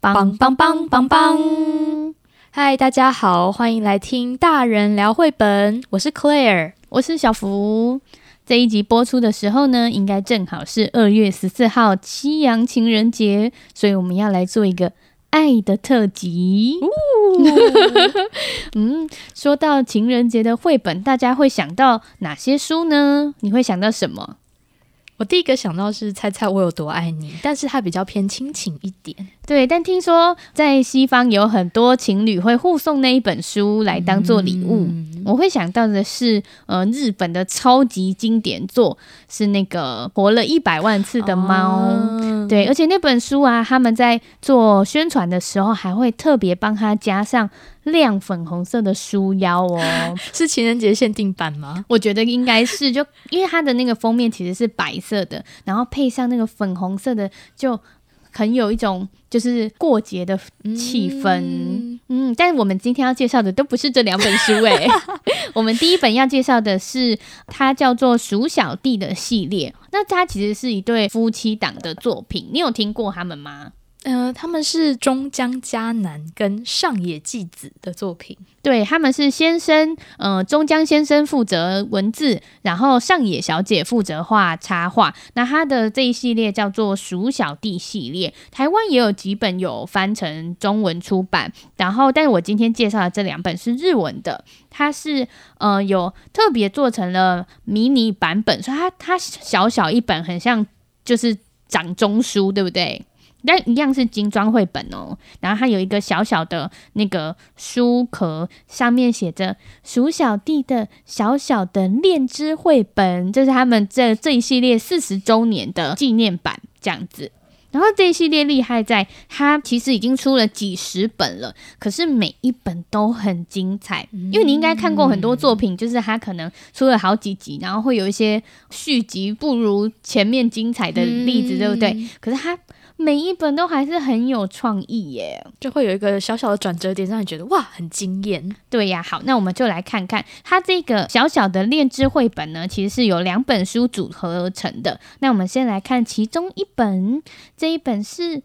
棒棒棒棒棒！嗨，大家好，欢迎来听大人聊绘本。我是 Claire，我是小福。这一集播出的时候呢，应该正好是二月十四号西洋情人节，所以我们要来做一个爱的特辑。嗯，说到情人节的绘本，大家会想到哪些书呢？你会想到什么？我第一个想到是猜猜我有多爱你，但是它比较偏亲情一点。对，但听说在西方有很多情侣会互送那一本书来当做礼物。嗯、我会想到的是，呃，日本的超级经典作是那个活了一百万次的猫。哦、对，而且那本书啊，他们在做宣传的时候还会特别帮他加上。亮粉红色的书腰哦，是情人节限定版吗？我觉得应该是，就因为它的那个封面其实是白色的，然后配上那个粉红色的，就很有一种就是过节的气氛。嗯，嗯，但是我们今天要介绍的都不是这两本书哎、欸，我们第一本要介绍的是它叫做《鼠小弟》的系列，那它其实是一对夫妻档的作品，你有听过他们吗？呃，他们是中江嘉男跟上野纪子的作品。对，他们是先生，呃，中江先生负责文字，然后上野小姐负责画插画。那他的这一系列叫做《鼠小弟》系列，台湾也有几本有翻成中文出版。然后，但是我今天介绍的这两本是日文的，它是呃有特别做成了迷你版本，所以它它小小一本，很像就是掌中书，对不对？但一样是精装绘本哦，然后它有一个小小的那个书壳，上面写着“鼠小弟的小小的恋之绘本”，这是他们这这一系列四十周年的纪念版这样子。然后这一系列厉害在，它其实已经出了几十本了，可是每一本都很精彩。因为你应该看过很多作品，就是它可能出了好几集，然后会有一些续集不如前面精彩的例子，对不对？可是它。每一本都还是很有创意耶，就会有一个小小的转折点，让你觉得哇，很惊艳。对呀，好，那我们就来看看它这个小小的恋之绘本呢，其实是由两本书组合而成的。那我们先来看其中一本，这一本是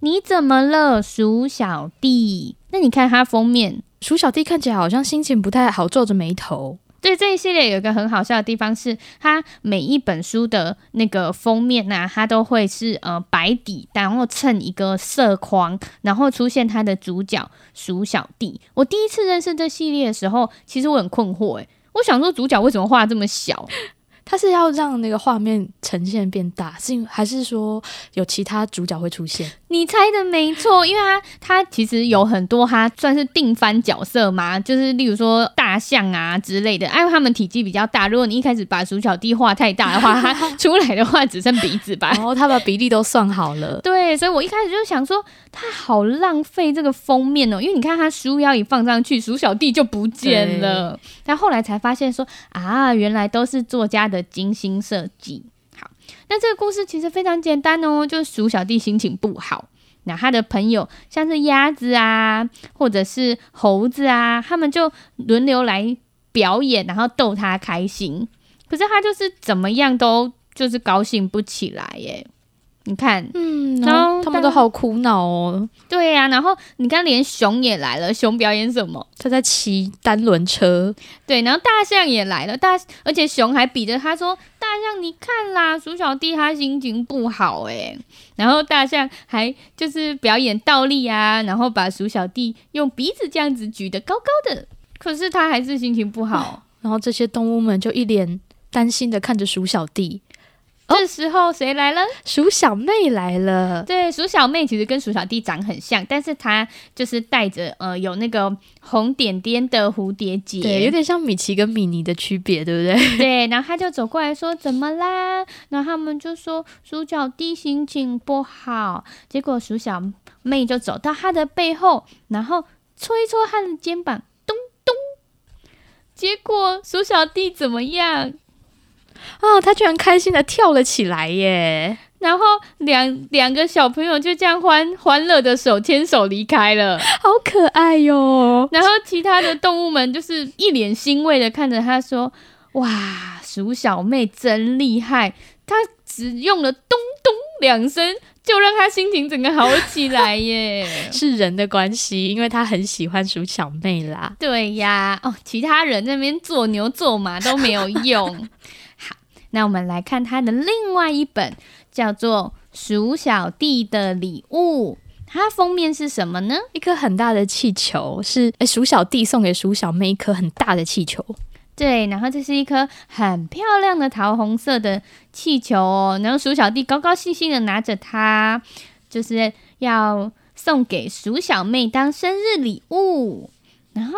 你怎么了，鼠小弟？那你看它封面，鼠小弟看起来好像心情不太好，皱着眉头。对，这一系列有一个很好笑的地方是，它每一本书的那个封面呐、它都会是呃白底，然后衬一个色框，然后出现它的主角鼠小弟。我第一次认识这系列的时候，其实我很困惑，诶，我想说主角为什么画这么小？他是要让那个画面呈现变大，是因还是说有其他主角会出现？你猜的没错，因为他他其实有很多他算是定番角色嘛，就是例如说大象啊之类的，因为他们体积比较大。如果你一开始把鼠小弟画太大的话，他出来的话只剩鼻子吧。然后他把比例都算好了，对，所以我一开始就想说他好浪费这个封面哦，因为你看他书腰一放上去，鼠小弟就不见了。但后来才发现说啊，原来都是作家的。精心设计。好，那这个故事其实非常简单哦，就是鼠小弟心情不好，那他的朋友像是鸭子啊，或者是猴子啊，他们就轮流来表演，然后逗他开心。可是他就是怎么样都就是高兴不起来耶。你看，嗯，然后他们都好苦恼哦。对呀、啊，然后你看，连熊也来了。熊表演什么？他在骑单轮车。对，然后大象也来了。大，而且熊还比着他说：“大象，你看啦，鼠小弟他心情不好哎。”然后大象还就是表演倒立啊，然后把鼠小弟用鼻子这样子举得高高的。可是他还是心情不好。然后这些动物们就一脸担心的看着鼠小弟。这时候谁来了？鼠小妹来了。对，鼠小妹其实跟鼠小弟长很像，但是她就是带着呃有那个红点点的蝴蝶结，对，有点像米奇跟米妮的区别，对不对？对，然后他就走过来说：“怎么啦？”然后他们就说：“鼠小弟心情不好。”结果鼠小妹就走到他的背后，然后搓一搓他的肩膀，咚咚。结果鼠小弟怎么样？啊！他居然开心的跳了起来耶！然后两两个小朋友就这样欢欢乐的手牵手离开了，好可爱哟！然后其他的动物们就是一脸欣慰的看着他说：“哇，鼠小妹真厉害！她只用了咚咚两声就让他心情整个好起来耶。是人的关系，因为他很喜欢鼠小妹啦。对呀，哦，其他人那边做牛做马都没有用。好，那我们来看他的另外一本，叫做《鼠小弟的礼物》。它封面是什么呢？一颗很大的气球，是诶，鼠小弟送给鼠小妹一颗很大的气球。对，然后这是一颗很漂亮的桃红色的气球哦。然后鼠小弟高高兴兴的拿着它，就是要送给鼠小妹当生日礼物。然后，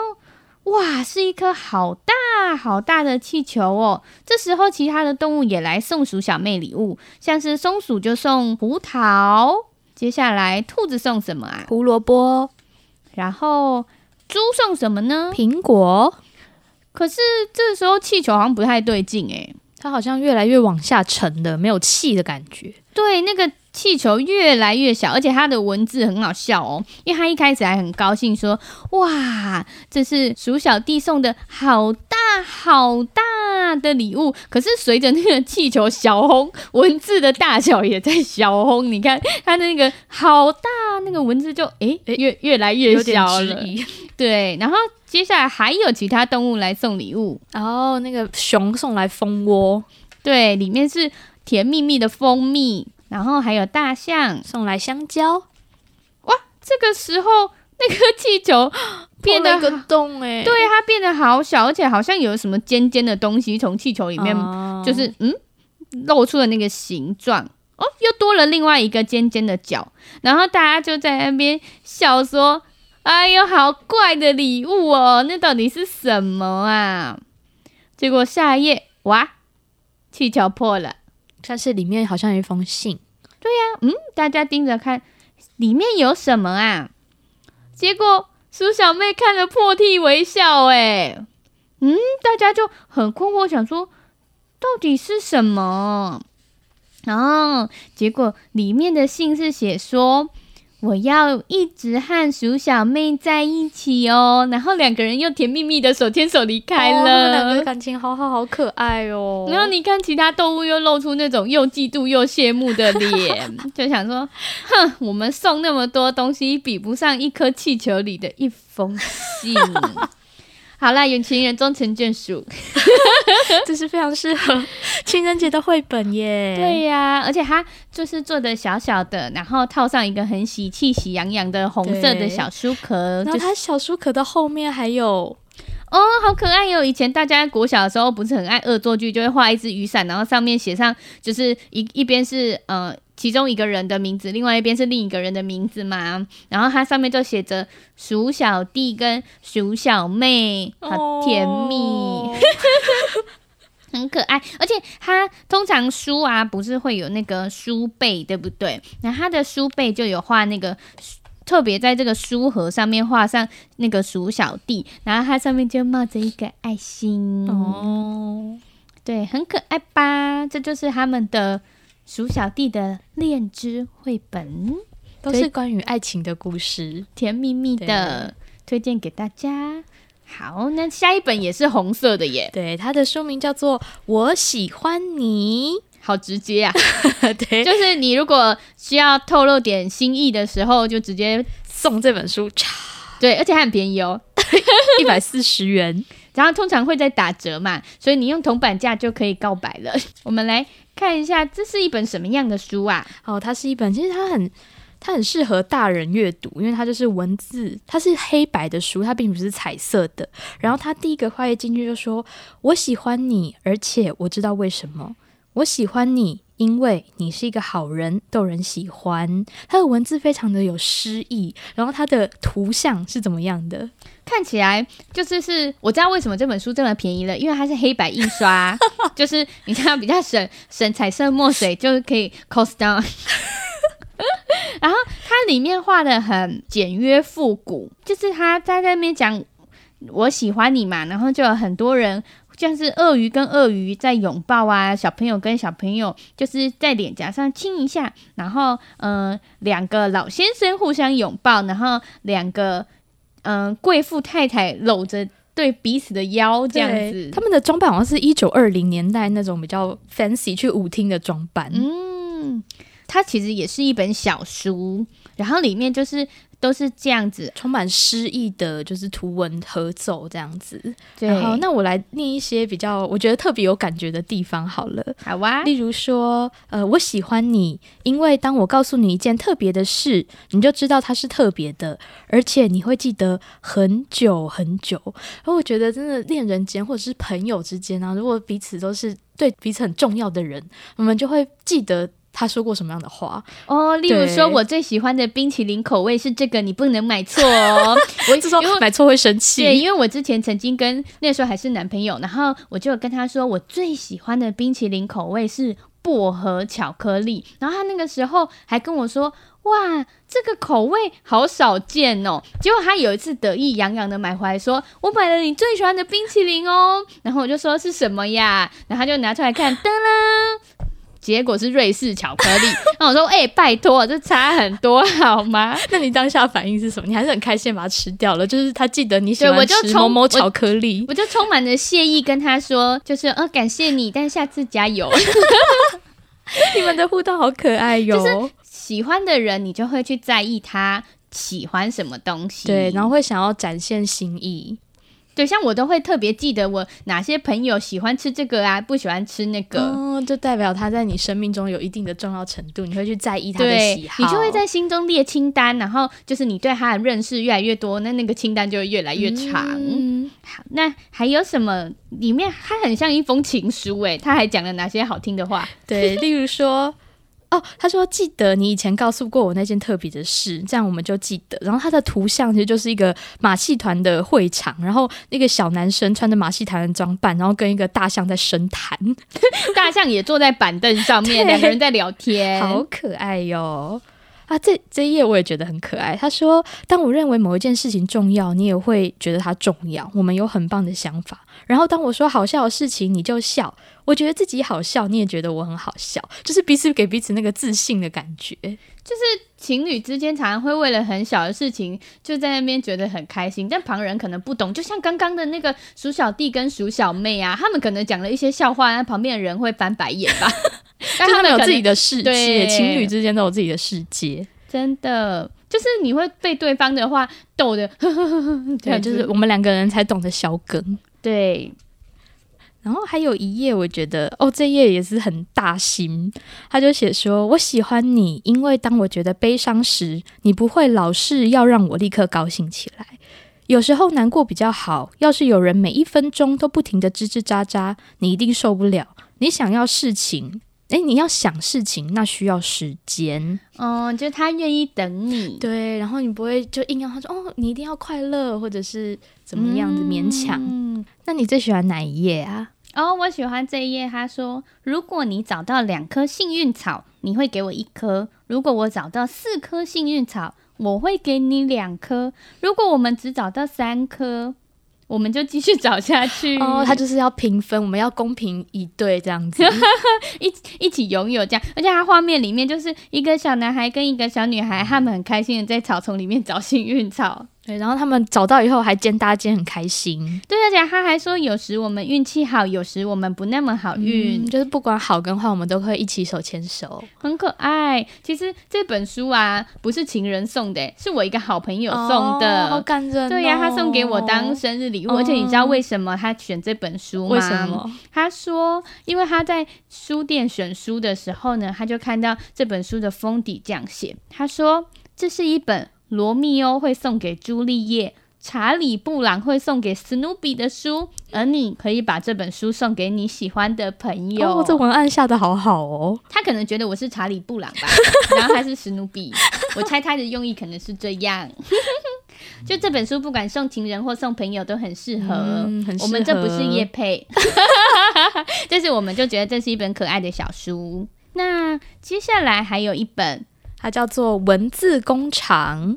哇，是一颗好大好大的气球哦。这时候，其他的动物也来送鼠小妹礼物，像是松鼠就送胡桃。接下来，兔子送什么啊？胡萝卜。然后，猪送什么呢？苹果。可是这时候气球好像不太对劲诶，它好像越来越往下沉的，没有气的感觉。对，那个气球越来越小，而且它的文字很好笑哦，因为它一开始还很高兴说：“哇，这是鼠小弟送的好大好大。”的礼物，可是随着那个气球小红，文字的大小也在小红。你看它那个好大，那个文字就诶诶越越来越小了。对，然后接下来还有其他动物来送礼物。然后那个熊送来蜂窝，对，里面是甜蜜蜜的蜂蜜。然后还有大象送来香蕉。哇，这个时候那个气球。变得个洞哎，对，它变得好小，而且好像有什么尖尖的东西从气球里面，就是、oh. 嗯，露出了那个形状哦，又多了另外一个尖尖的角，然后大家就在那边笑说：“哎呦，好怪的礼物哦，那到底是什么啊？”结果下一页，哇，气球破了，但是里面好像有一封信。对呀、嗯，大家盯着看，里面有什么啊？结果。苏小妹看了破涕为笑，哎，嗯，大家就很困惑，想说到底是什么？然后结果里面的信是写说。我要一直和鼠小妹在一起哦，然后两个人又甜蜜蜜的手牵手离开了，哦、两个感情好好好可爱哦。然后你看其他动物又露出那种又嫉妒又羡慕的脸，就想说，哼，我们送那么多东西，比不上一颗气球里的一封信。好啦，有情人终成眷属，这是非常适合 情人节的绘本耶。对呀、啊，而且它就是做的小小的，然后套上一个很喜气、喜洋洋的红色的小书壳。然后它小书壳的后面还有。哦，好可爱哟！以前大家国小的时候不是很爱恶作剧，就会画一只雨伞，然后上面写上就是一一边是呃其中一个人的名字，另外一边是另一个人的名字嘛。然后它上面就写着鼠小弟跟鼠小妹，好甜蜜，哦、很可爱。而且它通常书啊不是会有那个书背，对不对？那它的书背就有画那个。特别在这个书盒上面画上那个鼠小弟，然后它上面就冒着一个爱心哦，对，很可爱吧？这就是他们的鼠小弟的恋之绘本，都是关于爱情的故事，甜蜜蜜的，推荐给大家。好，那下一本也是红色的耶，对，它的书名叫做《我喜欢你》。好直接啊！对，就是你如果需要透露点心意的时候，就直接送这本书。对，而且还很便宜哦，一百四十元。然后通常会在打折嘛，所以你用铜板价就可以告白了。我们来看一下，这是一本什么样的书啊？哦，它是一本，其实它很，它很适合大人阅读，因为它就是文字，它是黑白的书，它并不是彩色的。然后它第一个画页进去就说：“我喜欢你，而且我知道为什么。”我喜欢你，因为你是一个好人，逗人喜欢。它的文字非常的有诗意，然后它的图像是怎么样的？看起来就是是，我知道为什么这本书这么便宜了，因为它是黑白印刷，就是你这样比较省省彩色墨水，就可以 cost down。然后它里面画的很简约复古，就是他在那边讲我喜欢你嘛，然后就有很多人。像是鳄鱼跟鳄鱼在拥抱啊，小朋友跟小朋友就是在脸颊上亲一下，然后嗯，呃，两个老先生互相拥抱，然后两个嗯贵妇太太搂着对彼此的腰这样子。他们的装扮好像是一九二零年代那种比较 fancy 去舞厅的装扮。嗯，它其实也是一本小书，然后里面就是。都是这样子，充满诗意的，就是图文合奏这样子。对，然后那我来念一些比较我觉得特别有感觉的地方好了。好啊，例如说，呃，我喜欢你，因为当我告诉你一件特别的事，你就知道它是特别的，而且你会记得很久很久。而我觉得，真的恋人间或者是朋友之间啊，如果彼此都是对彼此很重要的人，我们就会记得。他说过什么样的话哦？例如说，我最喜欢的冰淇淋口味是这个，你不能买错哦。我一直说买错会生气。对，因为我之前曾经跟那时候还是男朋友，然后我就跟他说，我最喜欢的冰淇淋口味是薄荷巧克力。然后他那个时候还跟我说，哇，这个口味好少见哦。结果他有一次得意洋洋的买回来，说我买了你最喜欢的冰淇淋哦。然后我就说是什么呀？然后他就拿出来看，噔啦。结果是瑞士巧克力，那我说，哎、欸，拜托，这差很多好吗？那你当下反应是什么？你还是很开心把它吃掉了？就是他记得你喜欢吃某某巧克力，我就充满着谢意跟他说，就是，呃，感谢你，但下次加油。你们的互动好可爱哟！就是喜欢的人，你就会去在意他喜欢什么东西，对，然后会想要展现心意。对，像我都会特别记得我哪些朋友喜欢吃这个啊，不喜欢吃那个，哦，就代表他在你生命中有一定的重要程度，你会去在意他的喜好，你就会在心中列清单，然后就是你对他的认识越来越多，那那个清单就会越来越长。嗯，好，那还有什么？里面它很像一封情书诶，他还讲了哪些好听的话？对，例如说。哦，他说记得你以前告诉过我那件特别的事，这样我们就记得。然后他的图像其实就是一个马戏团的会场，然后那个小男生穿着马戏团的装扮，然后跟一个大象在深谈，大象也坐在板凳上面，两个人在聊天，好可爱哟。啊，这这一页我也觉得很可爱。他说：“当我认为某一件事情重要，你也会觉得它重要。我们有很棒的想法。然后当我说好笑的事情，你就笑。我觉得自己好笑，你也觉得我很好笑，就是彼此给彼此那个自信的感觉。就是情侣之间常常会为了很小的事情就在那边觉得很开心，但旁人可能不懂。就像刚刚的那个鼠小弟跟鼠小妹啊，他们可能讲了一些笑话，那旁边的人会翻白眼吧。” 但他们有自己的世界，情侣之间都有自己的世界，真的就是你会被对方的话逗的，对，就是我们两个人才懂得小梗，对。然后还有一页，我觉得哦，这页也是很大心，他就写说：“我喜欢你，因为当我觉得悲伤时，你不会老是要让我立刻高兴起来。有时候难过比较好，要是有人每一分钟都不停的吱吱喳喳，你一定受不了。你想要事情。”哎，你要想事情，那需要时间。嗯，就他愿意等你，对，然后你不会就硬要他说哦，你一定要快乐，或者是怎么样子勉强。嗯，那你最喜欢哪一页啊？哦，我喜欢这一页。他说，如果你找到两颗幸运草，你会给我一颗；如果我找到四颗幸运草，我会给你两颗；如果我们只找到三颗。我们就继续找下去哦，他就是要平分，我们要公平以对这样子，一一起拥有这样，而且他画面里面就是一个小男孩跟一个小女孩，他们很开心的在草丛里面找幸运草。对，然后他们找到以后还肩搭肩，很开心。对，而且他还说，有时我们运气好，有时我们不那么好运，嗯，就是不管好跟坏，我们都会一起手牵手，很可爱。其实这本书啊，不是情人送的，是我一个好朋友送的，哦、好感人、哦。对呀、啊，他送给我当生日礼物，哦、而且你知道为什么他选这本书吗？为什么？他说，因为他在书店选书的时候呢，他就看到这本书的封底这样写，他说这是一本。罗密欧会送给朱丽叶，查理布朗会送给史努比的书，而你可以把这本书送给你喜欢的朋友。哦，这文案下的好好哦。他可能觉得我是查理布朗吧，然后他是史努比。我猜他的用意可能是这样。就这本书，不管送情人或送朋友都很适合，嗯，合。我们这不是叶配，但是我们就觉得这是一本可爱的小书。那接下来还有一本。它叫做《文字工厂》，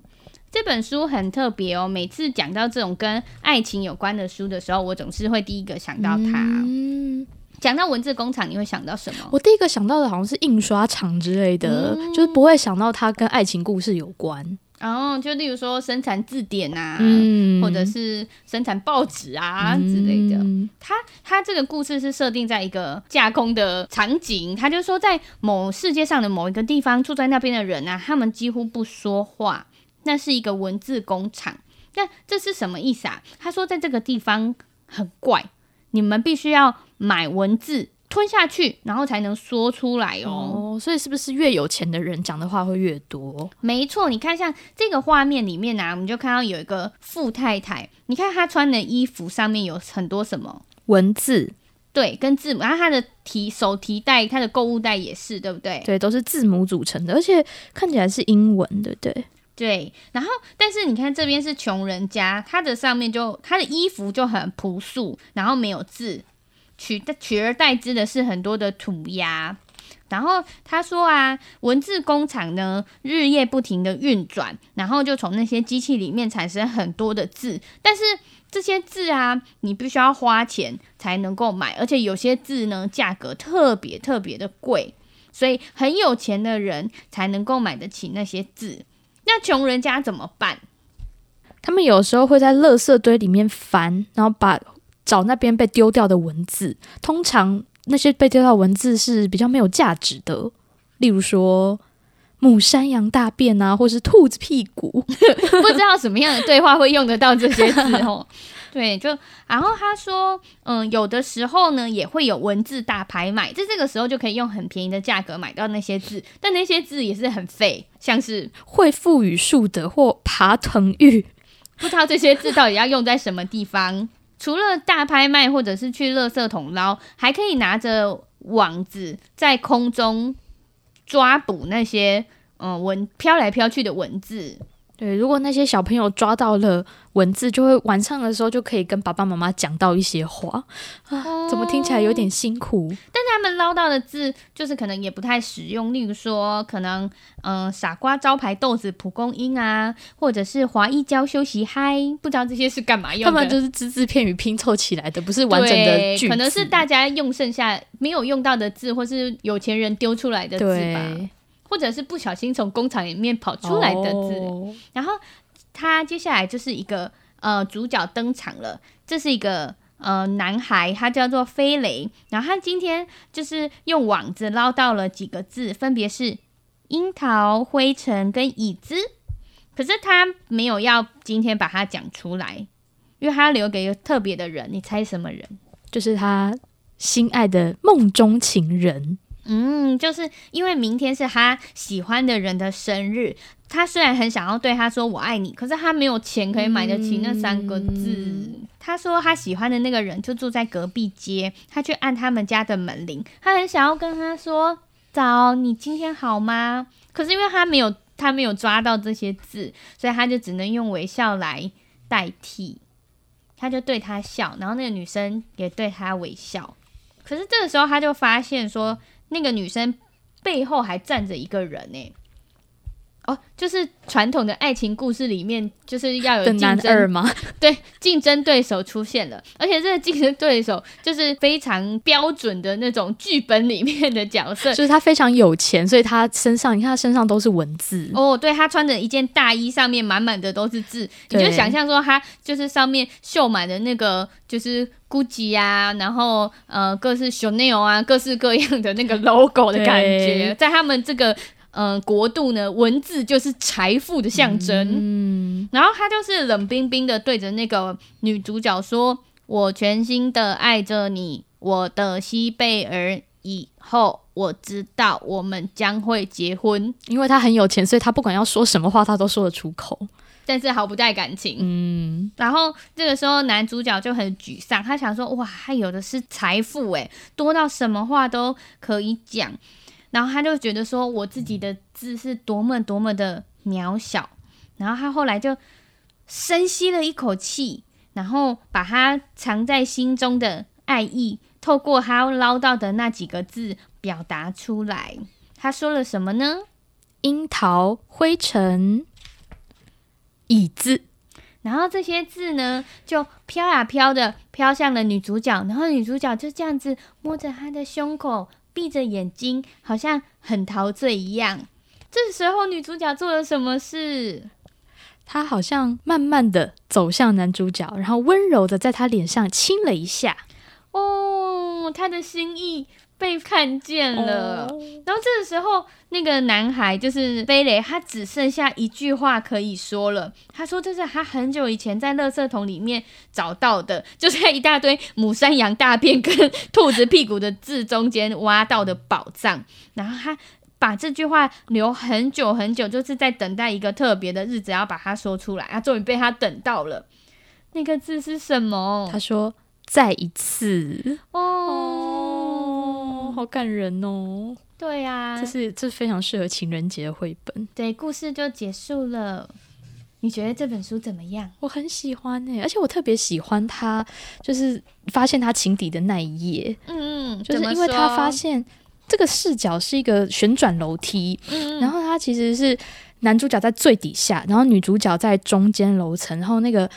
这本书很特别哦。每次讲到这种跟爱情有关的书的时候，我总是会第一个想到它。嗯，讲到文字工厂，你会想到什么？我第一个想到的好像是印刷厂之类的，嗯，就是不会想到它跟爱情故事有关。然后就例如说生产字典啊，嗯，或者是生产报纸啊之类的。嗯、他他这个故事是设定在一个架空的场景，他就说在某世界上的某一个地方住在那边的人啊，他们几乎不说话，那是一个文字工厂。那这是什么意思啊？他说在这个地方很怪，你们必须要买文字。吞下去，然后才能说出来哦。哦，所以是不是越有钱的人讲的话会越多？没错，你看像这个画面里面呢、啊，我们就看到有一个富太太，你看她穿的衣服上面有很多什么文字？对，跟字母。然后她的提手提袋，她的购物袋也是，对不对？对，都是字母组成的，而且看起来是英文的，对。对，然后但是你看这边是穷人家，他的上面就他的衣服就很朴素，然后没有字。取取而代之的是很多的涂鸦，然后他说啊，文字工厂呢日夜不停的运转，然后就从那些机器里面产生很多的字，但是这些字啊，你必须要花钱才能够买，而且有些字呢价格特别特别的贵，所以很有钱的人才能够买得起那些字，那穷人家怎么办？他们有时候会在垃圾堆里面翻，然后把。找那边被丢掉的文字，通常那些被丢掉的文字是比较没有价值的，例如说母山羊大便啊，或是兔子屁股，不知道什么样的对话会用得到这些字哦。对，就然后他说，嗯，有的时候呢也会有文字大拍卖，在这个时候就可以用很便宜的价格买到那些字，但那些字也是很废，像是会赋予树的或爬藤玉，不知道这些字到底要用在什么地方。除了大拍卖或者是去垃圾桶捞，还可以拿着网子在空中抓捕那些嗯文飘来飘去的文字。对，如果那些小朋友抓到了文字，就会晚上的时候就可以跟爸爸妈妈讲到一些话啊。怎么听起来有点辛苦？哦，但他们捞到的字就是可能也不太实用，例如说可能嗯、呃、傻瓜招牌豆子蒲公英啊，或者是华一娇休息嗨，不知道这些是干嘛用的。他们就是只字片语拼凑起来的，不是完整的句子。可能是大家用剩下没有用到的字，或是有钱人丢出来的字吧。或者是不小心从工厂里面跑出来的字，oh. 然后他接下来就是一个呃主角登场了，这是一个呃男孩，他叫做飞雷，然后他今天就是用网子捞到了几个字，分别是樱桃、灰尘跟椅子，可是他没有要今天把它讲出来，因为他留给一个特别的人，你猜什么人？就是他心爱的梦中情人。嗯，就是因为明天是他喜欢的人的生日，他虽然很想要对他说我爱你，可是他没有钱可以买得起那三个字。嗯、他说他喜欢的那个人就住在隔壁街，他去按他们家的门铃，他很想要跟他说早，你今天好吗？可是因为他没有他没有抓到这些字，所以他就只能用微笑来代替。他就对他笑，然后那个女生也对他微笑。可是这个时候他就发现说。那个女生背后还站着一个人呢，哦，就是传统的爱情故事里面，就是要有竞争男二吗？对，竞争对手出现了，而且这个竞争对手就是非常标准的那种剧本里面的角色，就是他非常有钱，所以他身上，你看他身上都是文字。哦，对，他穿着一件大衣，上面满满的都是字，你就想象说他就是上面绣满的那个就是。GUCCI 啊，然后呃，各式 Chanel 啊，各式各样的那个 logo 的感觉，在他们这个呃国度呢，文字就是财富的象征。嗯，然后他就是冷冰冰的对着那个女主角说：“我全心的爱着你，我的西贝尔，以后我知道我们将会结婚。”因为他很有钱，所以他不管要说什么话，他都说得出口。但是毫不带感情，嗯，然后这个时候男主角就很沮丧，他想说，哇，他有的是财富诶，多到什么话都可以讲，然后他就觉得说，我自己的字是多么多么的渺小，然后他后来就深吸了一口气，然后把他藏在心中的爱意，透过他捞到的那几个字表达出来。他说了什么呢？樱桃灰尘。椅子，然后这些字呢，就飘呀飘的飘向了女主角，然后女主角就这样子摸着她的胸口，闭着眼睛，好像很陶醉一样。这时候女主角做了什么事？她好像慢慢的走向男主角，然后温柔的在他脸上亲了一下。哦，他的心意被看见了。哦、然后这个时候，那个男孩就是飞雷，他只剩下一句话可以说了。他说：“这是他很久以前在垃圾桶里面找到的，就是在一大堆母山羊大便跟兔子屁股的字中间挖到的宝藏。”然后他。把这句话留很久很久，就是在等待一个特别的日子，要把它说出来。啊，终于被他等到了。那个字是什么？他说：“再一次。”哦，哦，好感人哦。对呀、啊，这是这是非常适合情人节的绘本。对，故事就结束了。你觉得这本书怎么样？我很喜欢诶，而且我特别喜欢他，就是发现他情敌的那一页。嗯嗯，就是因为他发现。这个视角是一个旋转楼梯，嗯，然后他其实是男主角在最底下，然后女主角在中间楼层，然后那个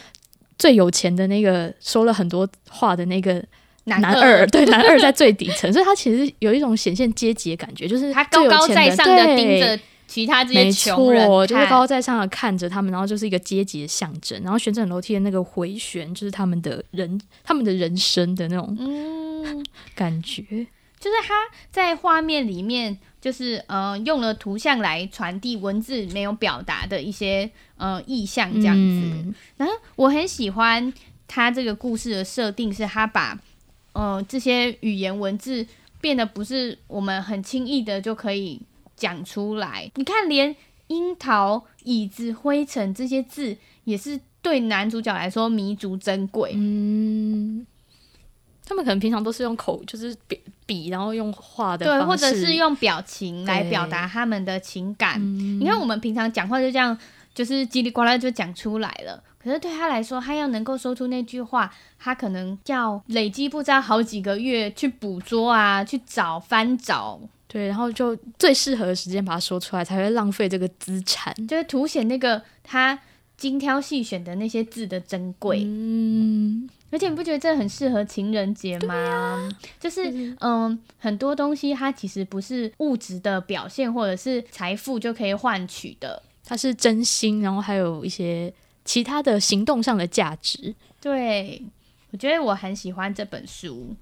最有钱的那个说了很多话的那个男二，男二。对，男二在最底层，所以他其实有一种显现阶级的感觉，就是他高高在上的盯着其他这些穷人，就是高高在上的看着他们，然后就是一个阶级的象征，然后旋转楼梯的那个回旋，就是他们的人，他们的人生的那种嗯。感觉。就是他在画面里面，就是呃用了图像来传递文字没有表达的一些呃意象这样子。嗯、然后我很喜欢他这个故事的设定，是他把呃这些语言文字变得不是我们很轻易的就可以讲出来。你看，连樱桃、椅子、灰尘这些字，也是对男主角来说弥足珍贵。嗯。他们可能平常都是用口，就是笔笔，然后用画的，对，或者是用表情来表达他们的情感。你看，我们平常讲话就这样，就是叽里呱啦就讲出来了。可是对他来说，他要能够说出那句话，他可能要累积不知道好几个月去捕捉啊，去找翻找，对，然后就最适合的时间把它说出来，才会浪费这个资产，就是凸显那个他精挑细选的那些字的珍贵。嗯。而且你不觉得这很适合情人节吗？啊、就是嗯、呃，很多东西它其实不是物质的表现，或者是财富就可以换取的，它是真心，然后还有一些其他的行动上的价值。对，我觉得我很喜欢这本书，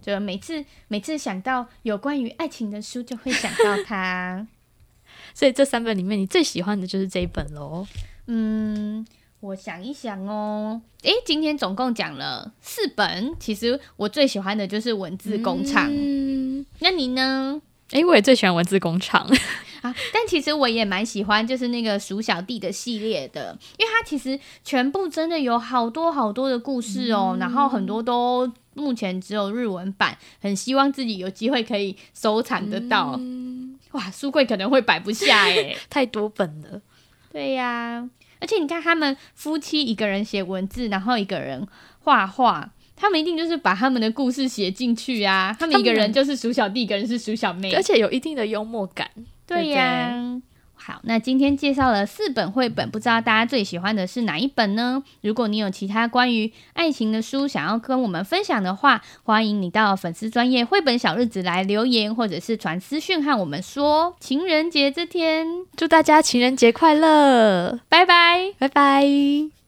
就每次每次想到有关于爱情的书，就会想到它。所以这三本里面，你最喜欢的就是这一本喽？嗯。我想一想哦，诶，今天总共讲了四本，其实我最喜欢的就是文字工厂。嗯，那你呢？诶，我也最喜欢文字工厂 啊，但其实我也蛮喜欢就是那个鼠小弟的系列的，因为它其实全部真的有好多好多的故事哦，嗯，然后很多都目前只有日文版，很希望自己有机会可以收藏得到。嗯，哇，书柜可能会摆不下诶，太多本了。对呀。而且你看，他们夫妻一个人写文字，然后一个人画画，他们一定就是把他们的故事写进去啊。他们一个人就是鼠小弟，一个人是鼠小妹，而且有一定的幽默感。对呀。好，那今天介绍了四本绘本，不知道大家最喜欢的是哪一本呢？如果你有其他关于爱情的书想要跟我们分享的话，欢迎你到粉丝专业绘本小日子来留言，或者是传私讯和我们说。情人节这天，祝大家情人节快乐！拜拜，拜拜。